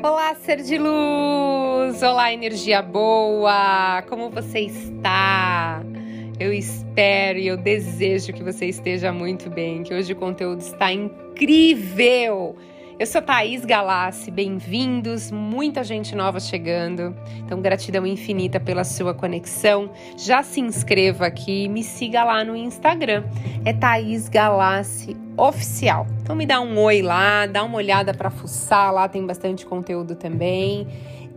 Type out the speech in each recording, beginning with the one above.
Olá, ser de luz! Olá, energia boa! Como você está? Eu espero e eu desejo que você esteja muito bem, que hoje o conteúdo está incrível! Eu sou Thaís Galassi, bem-vindos, muita gente nova chegando. Então, gratidão infinita pela sua conexão. Já se inscreva aqui e me siga lá no Instagram. É Thaís Galassi Oficial. Então, me dá um oi lá, dá uma olhada para fuçar, lá tem bastante conteúdo também.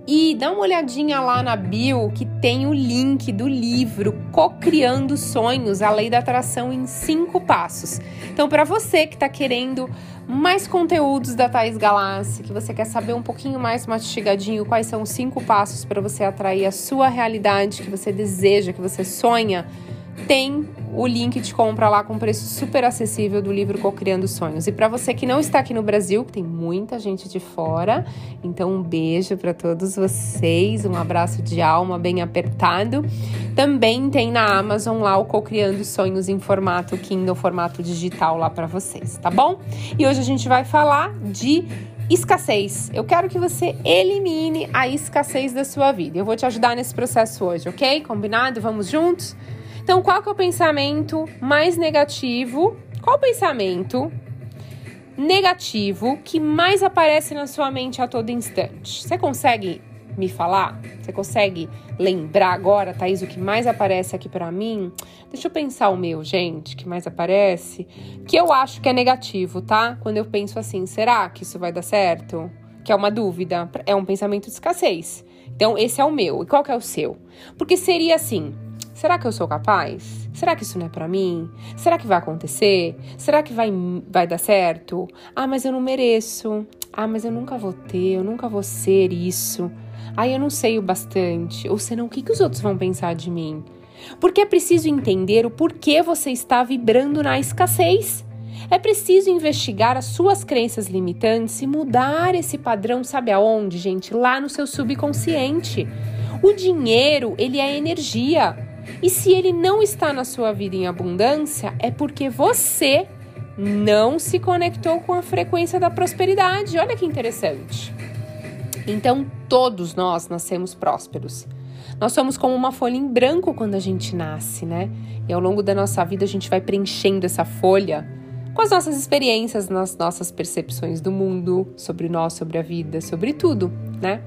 E dá uma olhadinha lá na bio que tem o link do livro Cocriando Sonhos, a Lei da Atração em cinco passos. Então, para você que está querendo mais conteúdos da Thais Galassi, que você quer saber um pouquinho mais mastigadinho quais são os cinco passos para você atrair a sua realidade que você deseja, que você sonha, tem o link de compra lá com preço super acessível do livro Cocriando Sonhos. E para você que não está aqui no Brasil, que tem muita gente de fora, então um beijo para todos vocês, um abraço de alma bem apertado. Também tem na Amazon lá o Cocriando Sonhos em formato Kindle, formato digital lá para vocês, tá bom? E hoje a gente vai falar de escassez. Eu quero que você elimine a escassez da sua vida. Eu vou te ajudar nesse processo hoje, ok? Combinado? Vamos juntos? Então, qual que é o pensamento mais negativo? Qual o pensamento negativo que mais aparece na sua mente a todo instante? Você consegue me falar? Você consegue lembrar agora, Thaís, o que mais aparece aqui para mim? Deixa eu pensar o meu, gente, que mais aparece, que eu acho que é negativo, tá? Quando eu penso assim, será que isso vai dar certo? Que é uma dúvida, é um pensamento de escassez. Então, esse é o meu. E qual que é o seu? Porque seria assim: Será que eu sou capaz? Será que isso não é para mim? Será que vai acontecer? Será que vai, vai dar certo? Ah, mas eu não mereço. Ah, mas eu nunca vou ter, eu nunca vou ser isso. Ah, eu não sei o bastante. Ou senão, o que, que os outros vão pensar de mim? Porque é preciso entender o porquê você está vibrando na escassez. É preciso investigar as suas crenças limitantes e mudar esse padrão, sabe aonde, gente? Lá no seu subconsciente. O dinheiro, ele é energia. E se ele não está na sua vida em abundância, é porque você não se conectou com a frequência da prosperidade. Olha que interessante. Então, todos nós nascemos prósperos. Nós somos como uma folha em branco quando a gente nasce, né? E ao longo da nossa vida a gente vai preenchendo essa folha com as nossas experiências, nas nossas percepções do mundo, sobre nós, sobre a vida, sobre tudo, né?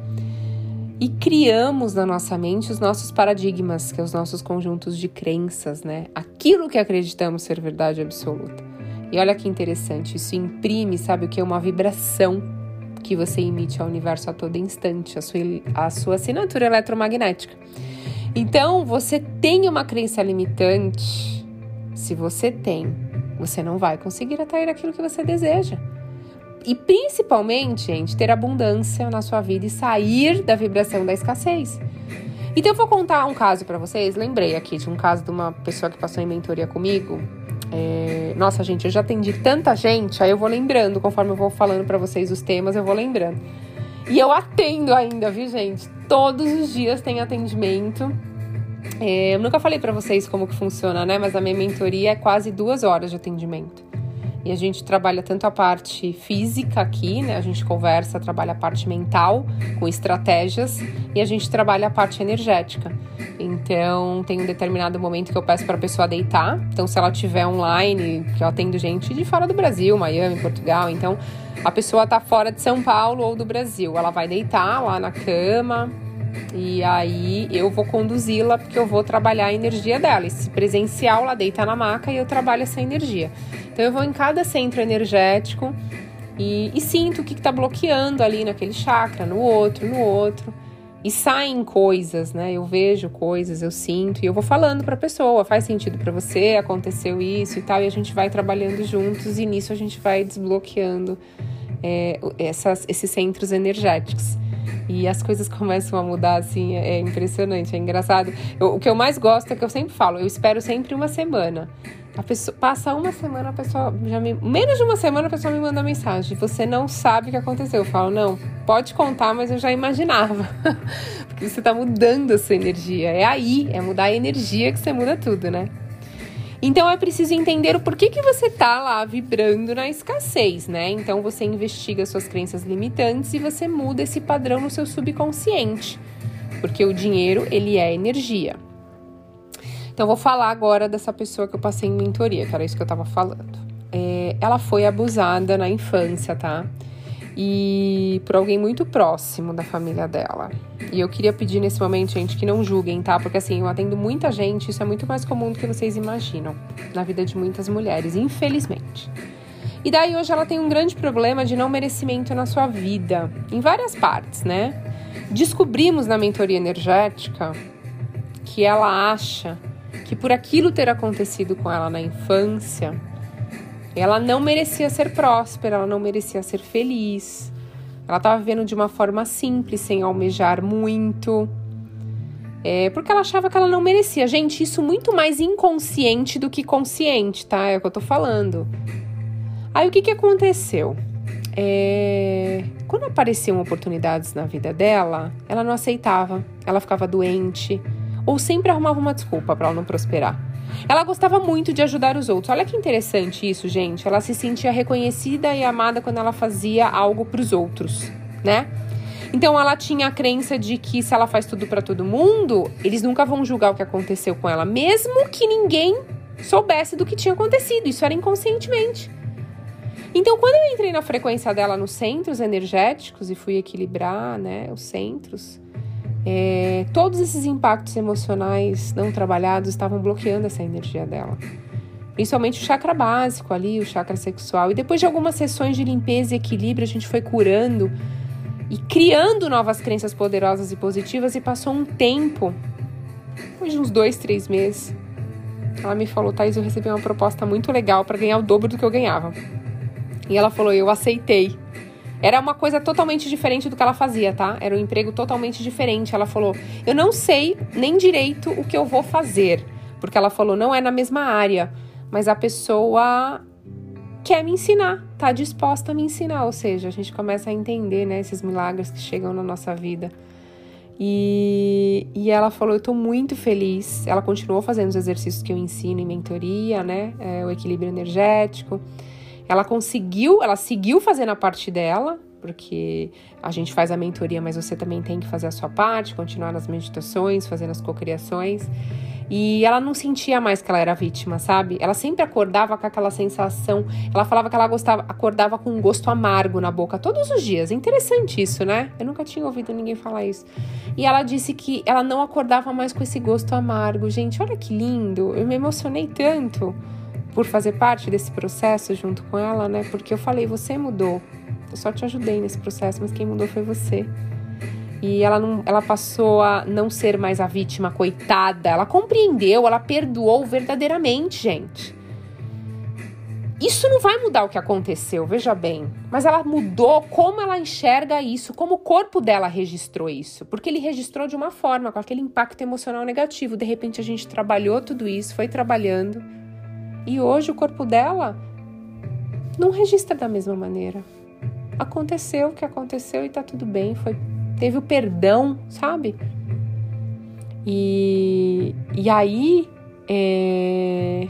E criamos na nossa mente os nossos paradigmas, que são é os nossos conjuntos de crenças, né? Aquilo que acreditamos ser verdade absoluta. E olha que interessante, isso imprime, sabe o que? Uma vibração que você emite ao universo a todo instante, a sua, a sua assinatura eletromagnética. Então, você tem uma crença limitante. Se você tem, você não vai conseguir atrair aquilo que você deseja. E principalmente, gente, ter abundância na sua vida e sair da vibração da escassez. Então eu vou contar um caso para vocês. Lembrei aqui de um caso de uma pessoa que passou em mentoria comigo. É... Nossa, gente, eu já atendi tanta gente, aí eu vou lembrando, conforme eu vou falando para vocês os temas, eu vou lembrando. E eu atendo ainda, viu, gente? Todos os dias tem atendimento. É... eu nunca falei para vocês como que funciona, né? Mas a minha mentoria é quase duas horas de atendimento. E a gente trabalha tanto a parte física aqui, né? A gente conversa, trabalha a parte mental com estratégias e a gente trabalha a parte energética. Então, tem um determinado momento que eu peço para a pessoa deitar. Então, se ela tiver online, que eu atendo gente de fora do Brasil, Miami, Portugal, então a pessoa tá fora de São Paulo ou do Brasil, ela vai deitar lá na cama, e aí eu vou conduzi-la porque eu vou trabalhar a energia dela. Esse presencial, ela deita na maca e eu trabalho essa energia. Então eu vou em cada centro energético e, e sinto o que está bloqueando ali naquele chakra, no outro, no outro. E saem coisas, né? Eu vejo coisas, eu sinto e eu vou falando para a pessoa, faz sentido para você, aconteceu isso e tal, e a gente vai trabalhando juntos e nisso a gente vai desbloqueando é, essas, esses centros energéticos. E as coisas começam a mudar, assim, é impressionante, é engraçado. Eu, o que eu mais gosto é que eu sempre falo, eu espero sempre uma semana. A pessoa, passa uma semana, a pessoa já me. Menos de uma semana a pessoa me manda mensagem. Você não sabe o que aconteceu. Eu falo, não, pode contar, mas eu já imaginava. Porque você tá mudando a sua energia. É aí, é mudar a energia que você muda tudo, né? Então é preciso entender o porquê que você tá lá vibrando na escassez, né? Então você investiga suas crenças limitantes e você muda esse padrão no seu subconsciente, porque o dinheiro ele é energia. Então vou falar agora dessa pessoa que eu passei em mentoria, que era isso que eu tava falando. É, ela foi abusada na infância, tá? E por alguém muito próximo da família dela. E eu queria pedir nesse momento, gente, que não julguem, tá? Porque assim, eu atendo muita gente, isso é muito mais comum do que vocês imaginam na vida de muitas mulheres, infelizmente. E daí hoje ela tem um grande problema de não merecimento na sua vida, em várias partes, né? Descobrimos na mentoria energética que ela acha que por aquilo ter acontecido com ela na infância, ela não merecia ser próspera, ela não merecia ser feliz. Ela estava vivendo de uma forma simples, sem almejar muito. É, porque ela achava que ela não merecia. Gente, isso muito mais inconsciente do que consciente, tá? É o que eu tô falando. Aí o que, que aconteceu? É, quando apareciam oportunidades na vida dela, ela não aceitava, ela ficava doente, ou sempre arrumava uma desculpa para ela não prosperar. Ela gostava muito de ajudar os outros. Olha que interessante isso, gente. Ela se sentia reconhecida e amada quando ela fazia algo para os outros, né? Então ela tinha a crença de que se ela faz tudo para todo mundo, eles nunca vão julgar o que aconteceu com ela, mesmo que ninguém soubesse do que tinha acontecido. Isso era inconscientemente. Então, quando eu entrei na frequência dela nos centros energéticos e fui equilibrar, né, os centros, é, todos esses impactos emocionais não trabalhados estavam bloqueando essa energia dela. Principalmente o chakra básico ali, o chakra sexual. E depois de algumas sessões de limpeza e equilíbrio, a gente foi curando e criando novas crenças poderosas e positivas. E passou um tempo, depois de uns dois, três meses, ela me falou: Thais, eu recebi uma proposta muito legal para ganhar o dobro do que eu ganhava. E ela falou: Eu aceitei. Era uma coisa totalmente diferente do que ela fazia, tá? Era um emprego totalmente diferente. Ela falou: Eu não sei nem direito o que eu vou fazer. Porque ela falou: Não é na mesma área, mas a pessoa quer me ensinar, tá disposta a me ensinar. Ou seja, a gente começa a entender, né, esses milagres que chegam na nossa vida. E, e ela falou: Eu tô muito feliz. Ela continuou fazendo os exercícios que eu ensino em mentoria, né? É, o equilíbrio energético. Ela conseguiu, ela seguiu fazendo a parte dela, porque a gente faz a mentoria, mas você também tem que fazer a sua parte, continuar nas meditações, fazendo as cocriações. E ela não sentia mais que ela era vítima, sabe? Ela sempre acordava com aquela sensação. Ela falava que ela gostava, acordava com um gosto amargo na boca todos os dias. Interessante isso, né? Eu nunca tinha ouvido ninguém falar isso. E ela disse que ela não acordava mais com esse gosto amargo. Gente, olha que lindo. Eu me emocionei tanto por fazer parte desse processo junto com ela, né? Porque eu falei, você mudou. Eu só te ajudei nesse processo, mas quem mudou foi você. E ela, não, ela passou a não ser mais a vítima, coitada. Ela compreendeu, ela perdoou verdadeiramente, gente. Isso não vai mudar o que aconteceu, veja bem. Mas ela mudou como ela enxerga isso, como o corpo dela registrou isso. Porque ele registrou de uma forma, com aquele impacto emocional negativo. De repente a gente trabalhou tudo isso, foi trabalhando e hoje o corpo dela não registra da mesma maneira. Aconteceu o que aconteceu e tá tudo bem, foi teve o perdão, sabe? E, e aí, é,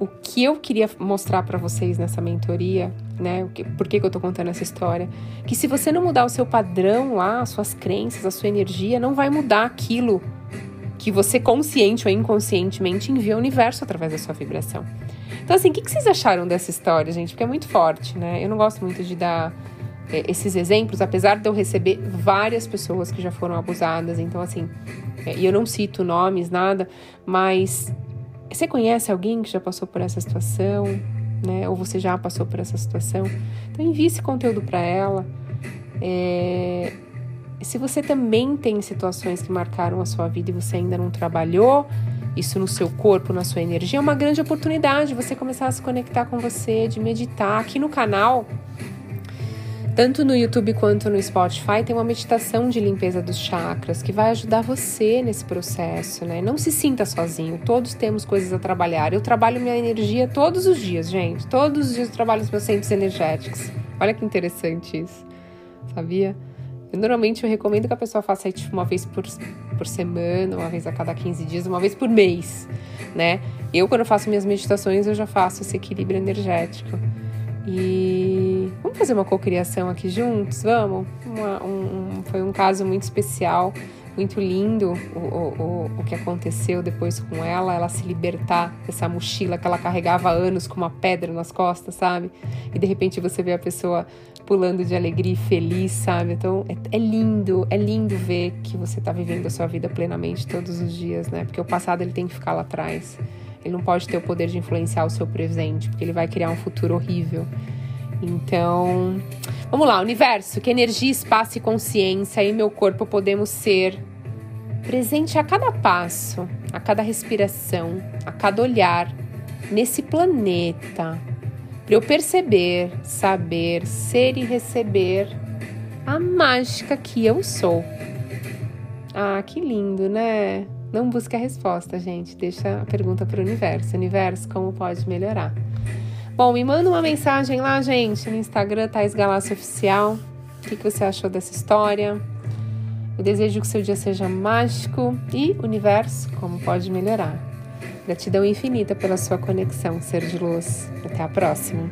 o que eu queria mostrar para vocês nessa mentoria, né? Que, por que, que eu tô contando essa história? Que se você não mudar o seu padrão lá, as suas crenças, a sua energia, não vai mudar aquilo que você consciente ou inconscientemente envia ao universo através da sua vibração. Então, assim, o que, vocês acharam dessa história, gente? Porque é muito forte, né? Eu não gosto muito de dar é, esses exemplos, apesar de eu receber várias pessoas que já foram abusadas. Então, assim, é, e eu não cito nomes, nada, mas você conhece alguém que já passou por essa situação, né? Ou você já passou por essa situação? Então, envie esse conteúdo para ela. É, se você também tem situações que marcaram a sua vida e você ainda não trabalhou isso no seu corpo, na sua energia, é uma grande oportunidade você começar a se conectar com você, de meditar. Aqui no canal, tanto no YouTube quanto no Spotify, tem uma meditação de limpeza dos chakras que vai ajudar você nesse processo, né? Não se sinta sozinho, todos temos coisas a trabalhar. Eu trabalho minha energia todos os dias, gente. Todos os dias eu trabalho os meus centros energéticos. Olha que interessante isso, sabia? Eu, normalmente eu recomendo que a pessoa faça tipo, uma vez por, por semana, uma vez a cada 15 dias, uma vez por mês, né? Eu, quando faço minhas meditações, eu já faço esse equilíbrio energético. E vamos fazer uma cocriação aqui juntos? Vamos? Uma, um, foi um caso muito especial, muito lindo o, o, o que aconteceu depois com ela, ela se libertar dessa mochila que ela carregava há anos com uma pedra nas costas, sabe? E de repente você vê a pessoa pulando de alegria e feliz, sabe? Então é, é lindo, é lindo ver que você está vivendo a sua vida plenamente todos os dias, né? Porque o passado ele tem que ficar lá atrás. Ele não pode ter o poder de influenciar o seu presente, porque ele vai criar um futuro horrível. Então, vamos lá, universo, que energia, espaço e consciência e meu corpo podemos ser presente a cada passo, a cada respiração, a cada olhar nesse planeta, para eu perceber, saber, ser e receber a mágica que eu sou. Ah, que lindo, né? Não busque a resposta, gente. Deixa a pergunta para o universo. Universo, como pode melhorar? Bom, me manda uma mensagem lá, gente, no Instagram, Thais Galácio Oficial. O que, que você achou dessa história? Eu desejo que seu dia seja mágico e universo, como pode melhorar. Gratidão infinita pela sua conexão, ser de luz. Até a próxima.